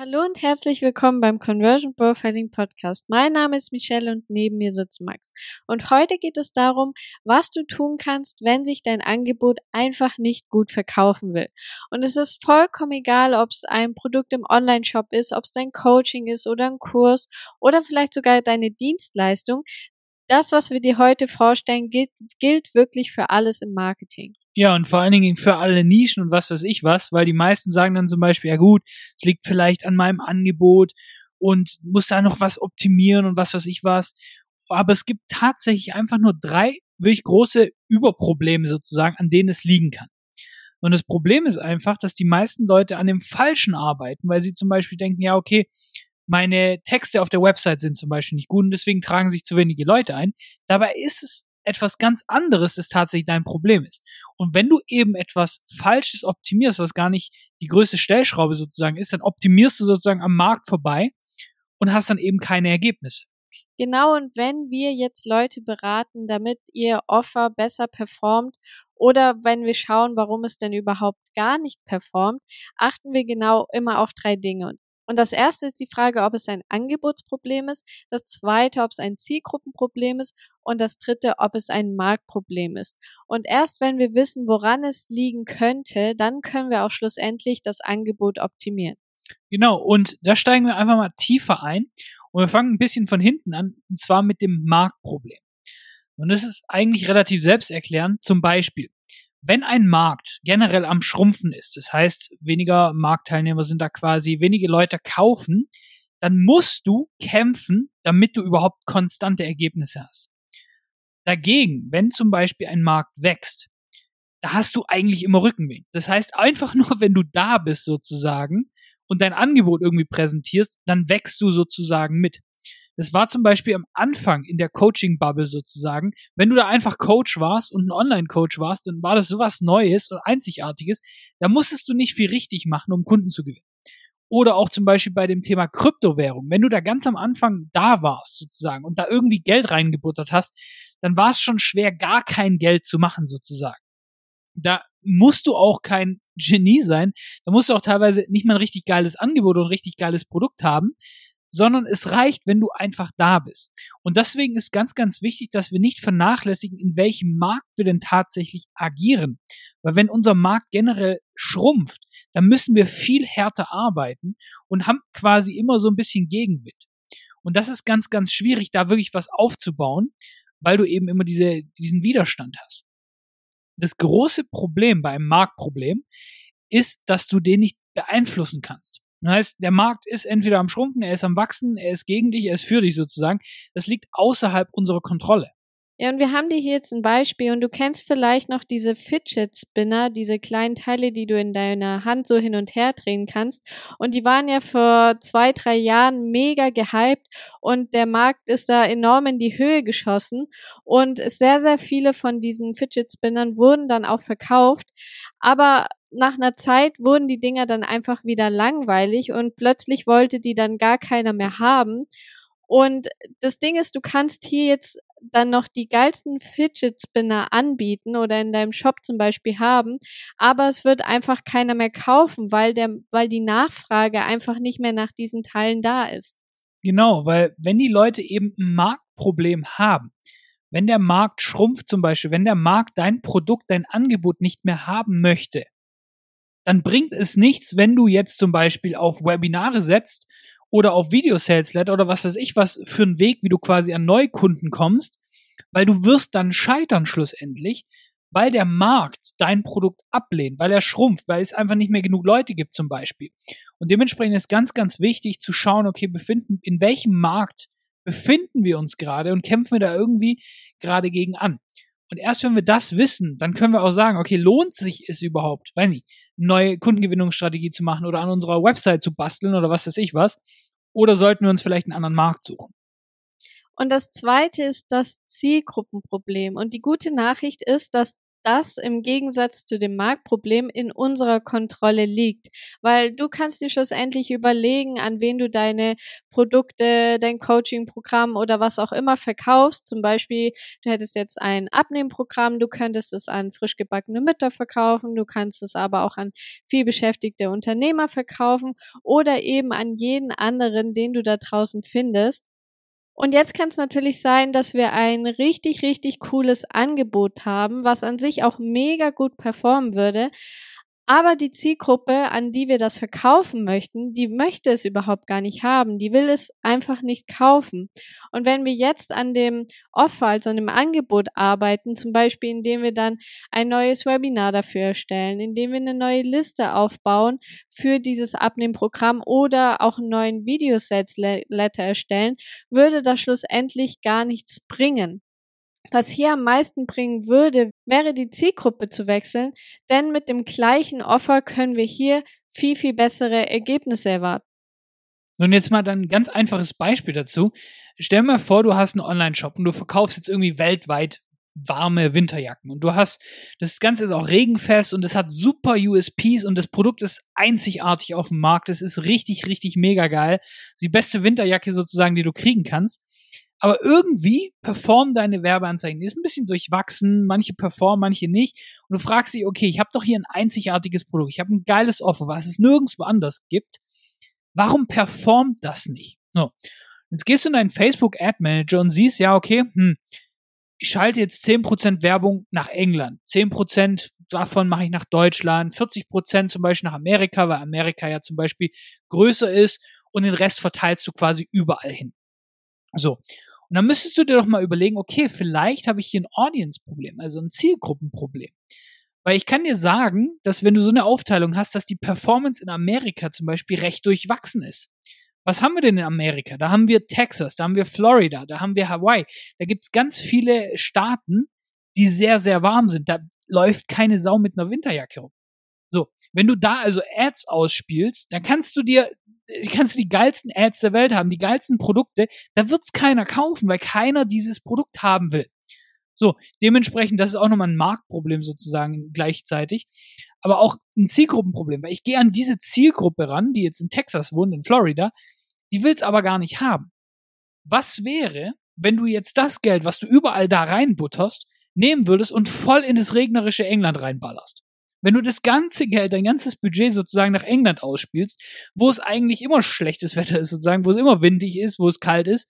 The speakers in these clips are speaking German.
Hallo und herzlich willkommen beim Conversion Profiling Podcast. Mein Name ist Michelle und neben mir sitzt Max. Und heute geht es darum, was du tun kannst, wenn sich dein Angebot einfach nicht gut verkaufen will. Und es ist vollkommen egal, ob es ein Produkt im Online-Shop ist, ob es dein Coaching ist oder ein Kurs oder vielleicht sogar deine Dienstleistung. Das, was wir dir heute vorstellen, gilt, gilt wirklich für alles im Marketing. Ja, und vor allen Dingen für alle Nischen und was weiß ich was, weil die meisten sagen dann zum Beispiel, ja gut, es liegt vielleicht an meinem Angebot und muss da noch was optimieren und was weiß ich was. Aber es gibt tatsächlich einfach nur drei wirklich große Überprobleme sozusagen, an denen es liegen kann. Und das Problem ist einfach, dass die meisten Leute an dem Falschen arbeiten, weil sie zum Beispiel denken, ja, okay, meine Texte auf der Website sind zum Beispiel nicht gut und deswegen tragen sich zu wenige Leute ein. Dabei ist es etwas ganz anderes, das tatsächlich dein Problem ist. Und wenn du eben etwas Falsches optimierst, was gar nicht die größte Stellschraube sozusagen ist, dann optimierst du sozusagen am Markt vorbei und hast dann eben keine Ergebnisse. Genau, und wenn wir jetzt Leute beraten, damit ihr Offer besser performt oder wenn wir schauen, warum es denn überhaupt gar nicht performt, achten wir genau immer auf drei Dinge. Und das erste ist die Frage, ob es ein Angebotsproblem ist, das zweite, ob es ein Zielgruppenproblem ist und das dritte, ob es ein Marktproblem ist. Und erst wenn wir wissen, woran es liegen könnte, dann können wir auch schlussendlich das Angebot optimieren. Genau, und da steigen wir einfach mal tiefer ein und wir fangen ein bisschen von hinten an, und zwar mit dem Marktproblem. Und das ist eigentlich relativ selbsterklärend. Zum Beispiel, wenn ein Markt generell am Schrumpfen ist, das heißt, weniger Marktteilnehmer sind da quasi, wenige Leute kaufen, dann musst du kämpfen, damit du überhaupt konstante Ergebnisse hast. Dagegen, wenn zum Beispiel ein Markt wächst, da hast du eigentlich immer Rückenwind. Das heißt, einfach nur, wenn du da bist sozusagen und dein Angebot irgendwie präsentierst, dann wächst du sozusagen mit. Das war zum Beispiel am Anfang in der Coaching-Bubble sozusagen. Wenn du da einfach Coach warst und ein Online-Coach warst, dann war das sowas Neues und Einzigartiges. Da musstest du nicht viel richtig machen, um Kunden zu gewinnen. Oder auch zum Beispiel bei dem Thema Kryptowährung. Wenn du da ganz am Anfang da warst sozusagen und da irgendwie Geld reingebuttert hast, dann war es schon schwer, gar kein Geld zu machen sozusagen. Da musst du auch kein Genie sein. Da musst du auch teilweise nicht mal ein richtig geiles Angebot und ein richtig geiles Produkt haben, sondern es reicht, wenn du einfach da bist. Und deswegen ist ganz, ganz wichtig, dass wir nicht vernachlässigen, in welchem Markt wir denn tatsächlich agieren. Weil wenn unser Markt generell schrumpft, dann müssen wir viel härter arbeiten und haben quasi immer so ein bisschen Gegenwind. Und das ist ganz, ganz schwierig, da wirklich was aufzubauen, weil du eben immer diese, diesen Widerstand hast. Das große Problem bei einem Marktproblem ist, dass du den nicht beeinflussen kannst. Das heißt, der Markt ist entweder am Schrumpfen, er ist am Wachsen, er ist gegen dich, er ist für dich sozusagen. Das liegt außerhalb unserer Kontrolle. Ja, und wir haben dir hier jetzt ein Beispiel und du kennst vielleicht noch diese Fidget Spinner, diese kleinen Teile, die du in deiner Hand so hin und her drehen kannst. Und die waren ja vor zwei, drei Jahren mega gehypt und der Markt ist da enorm in die Höhe geschossen und sehr, sehr viele von diesen Fidget Spinnern wurden dann auch verkauft. Aber nach einer Zeit wurden die Dinger dann einfach wieder langweilig und plötzlich wollte die dann gar keiner mehr haben. Und das Ding ist, du kannst hier jetzt dann noch die geilsten Fidget Spinner anbieten oder in deinem Shop zum Beispiel haben, aber es wird einfach keiner mehr kaufen, weil der, weil die Nachfrage einfach nicht mehr nach diesen Teilen da ist. Genau, weil wenn die Leute eben ein Marktproblem haben, wenn der Markt schrumpft zum Beispiel, wenn der Markt dein Produkt, dein Angebot nicht mehr haben möchte, dann bringt es nichts, wenn du jetzt zum Beispiel auf Webinare setzt oder auf Video-Sales-Letter oder was weiß ich was für einen Weg, wie du quasi an Neukunden kommst, weil du wirst dann scheitern schlussendlich, weil der Markt dein Produkt ablehnt, weil er schrumpft, weil es einfach nicht mehr genug Leute gibt zum Beispiel. Und dementsprechend ist ganz, ganz wichtig zu schauen, okay, befinden, in welchem Markt befinden wir uns gerade und kämpfen wir da irgendwie gerade gegen an. Und erst wenn wir das wissen, dann können wir auch sagen, okay, lohnt sich es überhaupt, weiß nicht, neue Kundengewinnungsstrategie zu machen oder an unserer Website zu basteln oder was weiß ich was? Oder sollten wir uns vielleicht einen anderen Markt suchen? Und das zweite ist das Zielgruppenproblem. Und die gute Nachricht ist, dass das im Gegensatz zu dem Marktproblem in unserer Kontrolle liegt. Weil du kannst dir schlussendlich überlegen, an wen du deine Produkte, dein Coaching-Programm oder was auch immer verkaufst. Zum Beispiel, du hättest jetzt ein Abnehmprogramm, du könntest es an frisch gebackene Mütter verkaufen, du kannst es aber auch an vielbeschäftigte Unternehmer verkaufen oder eben an jeden anderen, den du da draußen findest. Und jetzt kann es natürlich sein, dass wir ein richtig, richtig cooles Angebot haben, was an sich auch mega gut performen würde. Aber die Zielgruppe, an die wir das verkaufen möchten, die möchte es überhaupt gar nicht haben. Die will es einfach nicht kaufen. Und wenn wir jetzt an dem Offer, also an dem Angebot arbeiten, zum Beispiel indem wir dann ein neues Webinar dafür erstellen, indem wir eine neue Liste aufbauen für dieses Abnehmprogramm oder auch einen neuen Videosets-Letter erstellen, würde das schlussendlich gar nichts bringen. Was hier am meisten bringen würde, wäre die Zielgruppe zu wechseln, denn mit dem gleichen Offer können wir hier viel, viel bessere Ergebnisse erwarten. Und jetzt mal ein ganz einfaches Beispiel dazu. Stell mir vor, du hast einen Online-Shop und du verkaufst jetzt irgendwie weltweit warme Winterjacken und du hast, das Ganze ist auch regenfest und es hat super USPs und das Produkt ist einzigartig auf dem Markt. Es ist richtig, richtig mega geil. Die beste Winterjacke sozusagen, die du kriegen kannst. Aber irgendwie performen deine Werbeanzeigen. Die ist ein bisschen durchwachsen, manche performen, manche nicht. Und du fragst dich, okay, ich habe doch hier ein einzigartiges Produkt, ich habe ein geiles Offer, was es nirgendwo anders gibt. Warum performt das nicht? So. Jetzt gehst du in deinen Facebook Ad Manager und siehst, ja, okay, hm, ich schalte jetzt 10% Werbung nach England, 10% davon mache ich nach Deutschland, 40% zum Beispiel nach Amerika, weil Amerika ja zum Beispiel größer ist und den Rest verteilst du quasi überall hin. So. Und dann müsstest du dir doch mal überlegen, okay, vielleicht habe ich hier ein Audience-Problem, also ein Zielgruppenproblem. Weil ich kann dir sagen, dass wenn du so eine Aufteilung hast, dass die Performance in Amerika zum Beispiel recht durchwachsen ist. Was haben wir denn in Amerika? Da haben wir Texas, da haben wir Florida, da haben wir Hawaii. Da gibt's ganz viele Staaten, die sehr, sehr warm sind. Da läuft keine Sau mit einer Winterjacke rum. So, wenn du da also Ads ausspielst, dann kannst du dir kannst du die geilsten Ads der Welt haben, die geilsten Produkte, da wird's keiner kaufen, weil keiner dieses Produkt haben will. So, dementsprechend, das ist auch nochmal ein Marktproblem sozusagen gleichzeitig, aber auch ein Zielgruppenproblem, weil ich gehe an diese Zielgruppe ran, die jetzt in Texas wohnt, in Florida, die will's aber gar nicht haben. Was wäre, wenn du jetzt das Geld, was du überall da reinbutterst, nehmen würdest und voll in das regnerische England reinballerst? Wenn du das ganze Geld, dein ganzes Budget sozusagen nach England ausspielst, wo es eigentlich immer schlechtes Wetter ist, sozusagen, wo es immer windig ist, wo es kalt ist,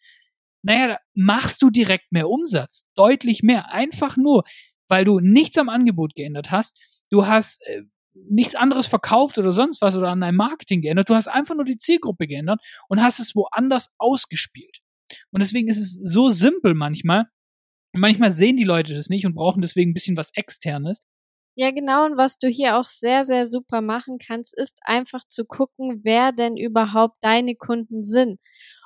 naja, machst du direkt mehr Umsatz. Deutlich mehr. Einfach nur, weil du nichts am Angebot geändert hast. Du hast äh, nichts anderes verkauft oder sonst was oder an deinem Marketing geändert. Du hast einfach nur die Zielgruppe geändert und hast es woanders ausgespielt. Und deswegen ist es so simpel manchmal. Manchmal sehen die Leute das nicht und brauchen deswegen ein bisschen was Externes. Ja, genau. Und was du hier auch sehr, sehr super machen kannst, ist einfach zu gucken, wer denn überhaupt deine Kunden sind.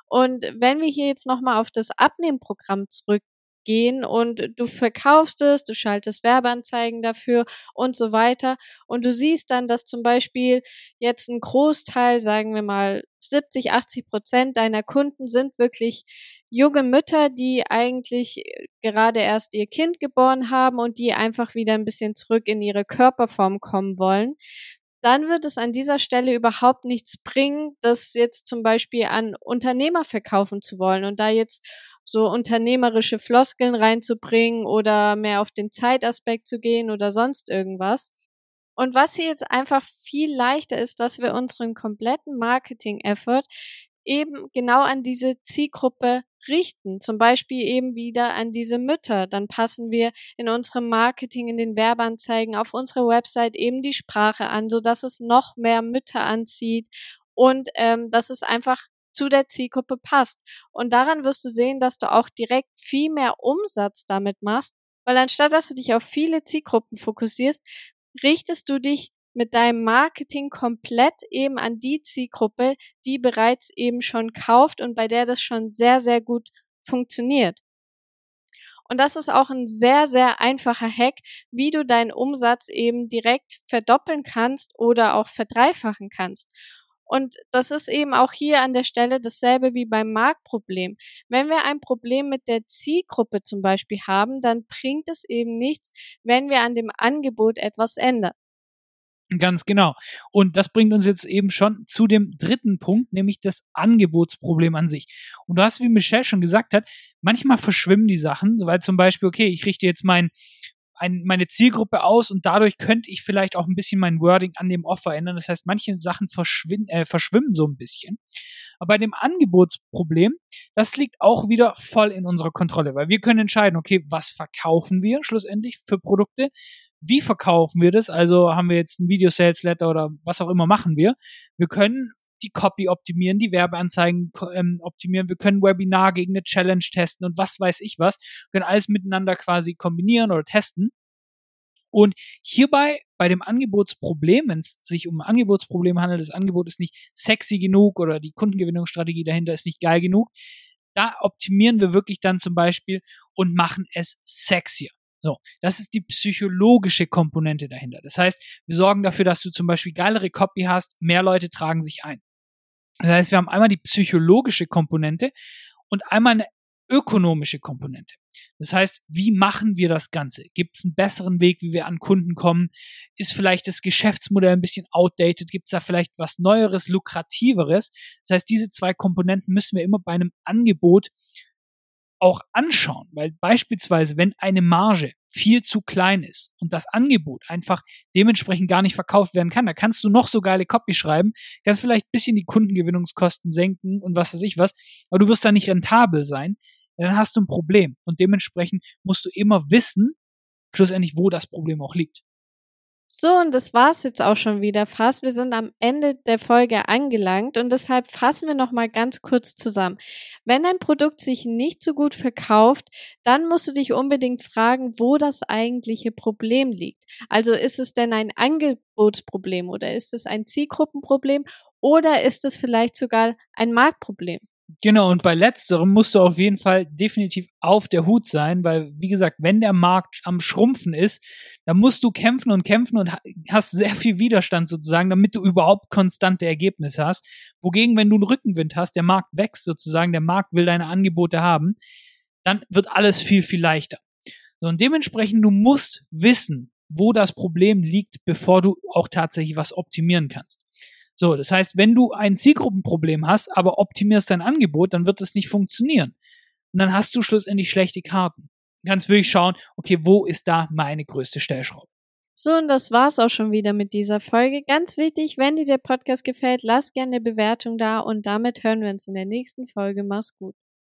Und wenn wir hier jetzt nochmal auf das Abnehmprogramm zurückgehen und du verkaufst es, du schaltest Werbeanzeigen dafür und so weiter und du siehst dann, dass zum Beispiel jetzt ein Großteil, sagen wir mal 70, 80 Prozent deiner Kunden sind wirklich junge Mütter, die eigentlich äh, gerade erst ihr Kind geboren haben und die einfach wieder ein bisschen zurück in ihre Körperform kommen wollen, dann wird es an dieser Stelle überhaupt nichts bringen, das jetzt zum Beispiel an Unternehmer verkaufen zu wollen und da jetzt so unternehmerische Floskeln reinzubringen oder mehr auf den Zeitaspekt zu gehen oder sonst irgendwas. Und was hier jetzt einfach viel leichter ist, dass wir unseren kompletten Marketing-Effort eben genau an diese Zielgruppe richten. Zum Beispiel eben wieder an diese Mütter. Dann passen wir in unserem Marketing, in den Werbeanzeigen auf unserer Website eben die Sprache an, so dass es noch mehr Mütter anzieht und ähm, dass es einfach zu der Zielgruppe passt. Und daran wirst du sehen, dass du auch direkt viel mehr Umsatz damit machst, weil anstatt dass du dich auf viele Zielgruppen fokussierst, richtest du dich mit deinem Marketing komplett eben an die Zielgruppe, die bereits eben schon kauft und bei der das schon sehr, sehr gut funktioniert. Und das ist auch ein sehr, sehr einfacher Hack, wie du deinen Umsatz eben direkt verdoppeln kannst oder auch verdreifachen kannst. Und das ist eben auch hier an der Stelle dasselbe wie beim Marktproblem. Wenn wir ein Problem mit der Zielgruppe zum Beispiel haben, dann bringt es eben nichts, wenn wir an dem Angebot etwas ändern. Ganz genau. Und das bringt uns jetzt eben schon zu dem dritten Punkt, nämlich das Angebotsproblem an sich. Und du hast, wie Michelle schon gesagt hat, manchmal verschwimmen die Sachen, weil zum Beispiel, okay, ich richte jetzt mein, ein, meine Zielgruppe aus und dadurch könnte ich vielleicht auch ein bisschen mein Wording an dem Offer ändern. Das heißt, manche Sachen verschwimmen, äh, verschwimmen so ein bisschen. Aber bei dem Angebotsproblem, das liegt auch wieder voll in unserer Kontrolle, weil wir können entscheiden, okay, was verkaufen wir schlussendlich für Produkte, wie verkaufen wir das? Also haben wir jetzt ein Video Sales Letter oder was auch immer machen wir. Wir können die Copy optimieren, die Werbeanzeigen ähm, optimieren, wir können Webinar gegen eine Challenge testen und was weiß ich was, wir können alles miteinander quasi kombinieren oder testen. Und hierbei bei dem Angebotsproblem, wenn es sich um ein Angebotsproblem handelt, das Angebot ist nicht sexy genug oder die Kundengewinnungsstrategie dahinter ist nicht geil genug, da optimieren wir wirklich dann zum Beispiel und machen es sexier. So, das ist die psychologische Komponente dahinter. Das heißt, wir sorgen dafür, dass du zum Beispiel geilere Copy hast, mehr Leute tragen sich ein. Das heißt, wir haben einmal die psychologische Komponente und einmal eine ökonomische Komponente. Das heißt, wie machen wir das Ganze? Gibt es einen besseren Weg, wie wir an Kunden kommen? Ist vielleicht das Geschäftsmodell ein bisschen outdated? Gibt es da vielleicht was Neueres, Lukrativeres? Das heißt, diese zwei Komponenten müssen wir immer bei einem Angebot auch anschauen, weil beispielsweise, wenn eine Marge viel zu klein ist und das Angebot einfach dementsprechend gar nicht verkauft werden kann, da kannst du noch so geile Copy schreiben, kannst vielleicht ein bisschen die Kundengewinnungskosten senken und was weiß ich was, aber du wirst da nicht rentabel sein, dann hast du ein Problem und dementsprechend musst du immer wissen, schlussendlich, wo das Problem auch liegt. So, und das war's jetzt auch schon wieder fast. Wir sind am Ende der Folge angelangt und deshalb fassen wir nochmal ganz kurz zusammen. Wenn dein Produkt sich nicht so gut verkauft, dann musst du dich unbedingt fragen, wo das eigentliche Problem liegt. Also ist es denn ein Angebotsproblem oder ist es ein Zielgruppenproblem oder ist es vielleicht sogar ein Marktproblem? Genau, und bei letzterem musst du auf jeden Fall definitiv auf der Hut sein, weil, wie gesagt, wenn der Markt am Schrumpfen ist, dann musst du kämpfen und kämpfen und hast sehr viel Widerstand sozusagen, damit du überhaupt konstante Ergebnisse hast. Wogegen, wenn du einen Rückenwind hast, der Markt wächst sozusagen, der Markt will deine Angebote haben, dann wird alles viel, viel leichter. Und dementsprechend, du musst wissen, wo das Problem liegt, bevor du auch tatsächlich was optimieren kannst. So, das heißt, wenn du ein Zielgruppenproblem hast, aber optimierst dein Angebot, dann wird das nicht funktionieren. Und dann hast du schlussendlich schlechte Karten. Du kannst wirklich schauen, okay, wo ist da meine größte Stellschraube? So, und das war's auch schon wieder mit dieser Folge. Ganz wichtig, wenn dir der Podcast gefällt, lass gerne eine Bewertung da und damit hören wir uns in der nächsten Folge. Mach's gut.